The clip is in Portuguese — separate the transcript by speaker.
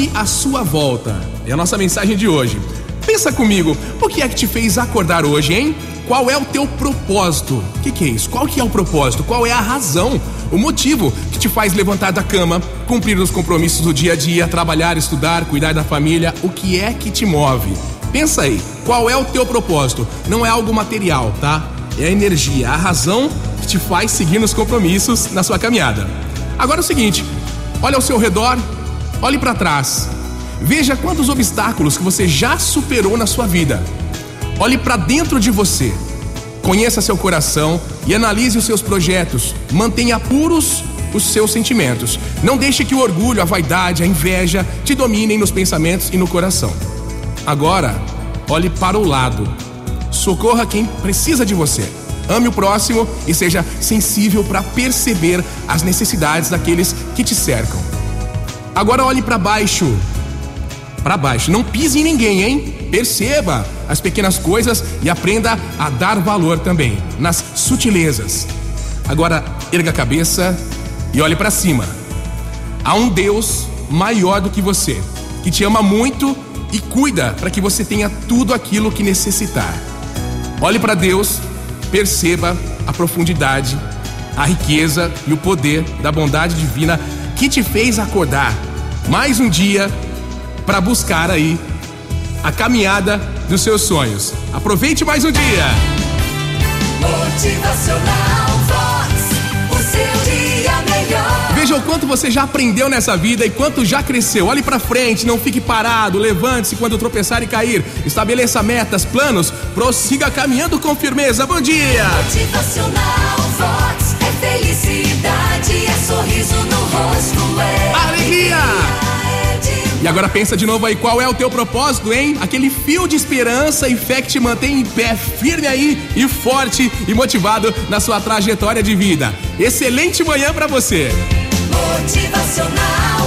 Speaker 1: Olhe à sua volta. É a nossa mensagem de hoje. Pensa comigo, o que é que te fez acordar hoje, hein? Qual é o teu propósito? O que, que, é isso? Qual que é o propósito? Qual é a razão? O motivo que te faz levantar da cama, cumprir os compromissos do dia a dia, trabalhar, estudar, cuidar da família? O que é que te move? Pensa aí, qual é o teu propósito? Não é algo material, tá? É a energia, a razão que te faz seguir nos compromissos na sua caminhada. Agora é o seguinte, olha ao seu redor, olhe para trás. Veja quantos obstáculos que você já superou na sua vida. Olhe para dentro de você. Conheça seu coração e analise os seus projetos. Mantenha puros os seus sentimentos. Não deixe que o orgulho, a vaidade, a inveja te dominem nos pensamentos e no coração. Agora, olhe para o lado. Socorra quem precisa de você. Ame o próximo e seja sensível para perceber as necessidades daqueles que te cercam. Agora olhe para baixo. Para baixo. Não pise em ninguém, hein? Perceba as pequenas coisas e aprenda a dar valor também nas sutilezas. Agora, erga a cabeça e olhe para cima. Há um Deus maior do que você, que te ama muito e cuida para que você tenha tudo aquilo que necessitar. Olhe para Deus, perceba a profundidade, a riqueza e o poder da bondade divina que te fez acordar mais um dia para buscar aí a caminhada dos seus sonhos. Aproveite mais um dia.
Speaker 2: Motivacional Vox, o seu dia melhor.
Speaker 1: Veja o quanto você já aprendeu nessa vida e quanto já cresceu. Olhe para frente, não fique parado, levante-se quando tropeçar e cair. Estabeleça metas, planos, prossiga caminhando com firmeza. Bom dia.
Speaker 2: Motivacional
Speaker 1: agora pensa de novo aí, qual é o teu propósito, hein? Aquele fio de esperança e fé que te mantém em pé, firme aí e forte e motivado na sua trajetória de vida. Excelente manhã para você.
Speaker 2: motivacional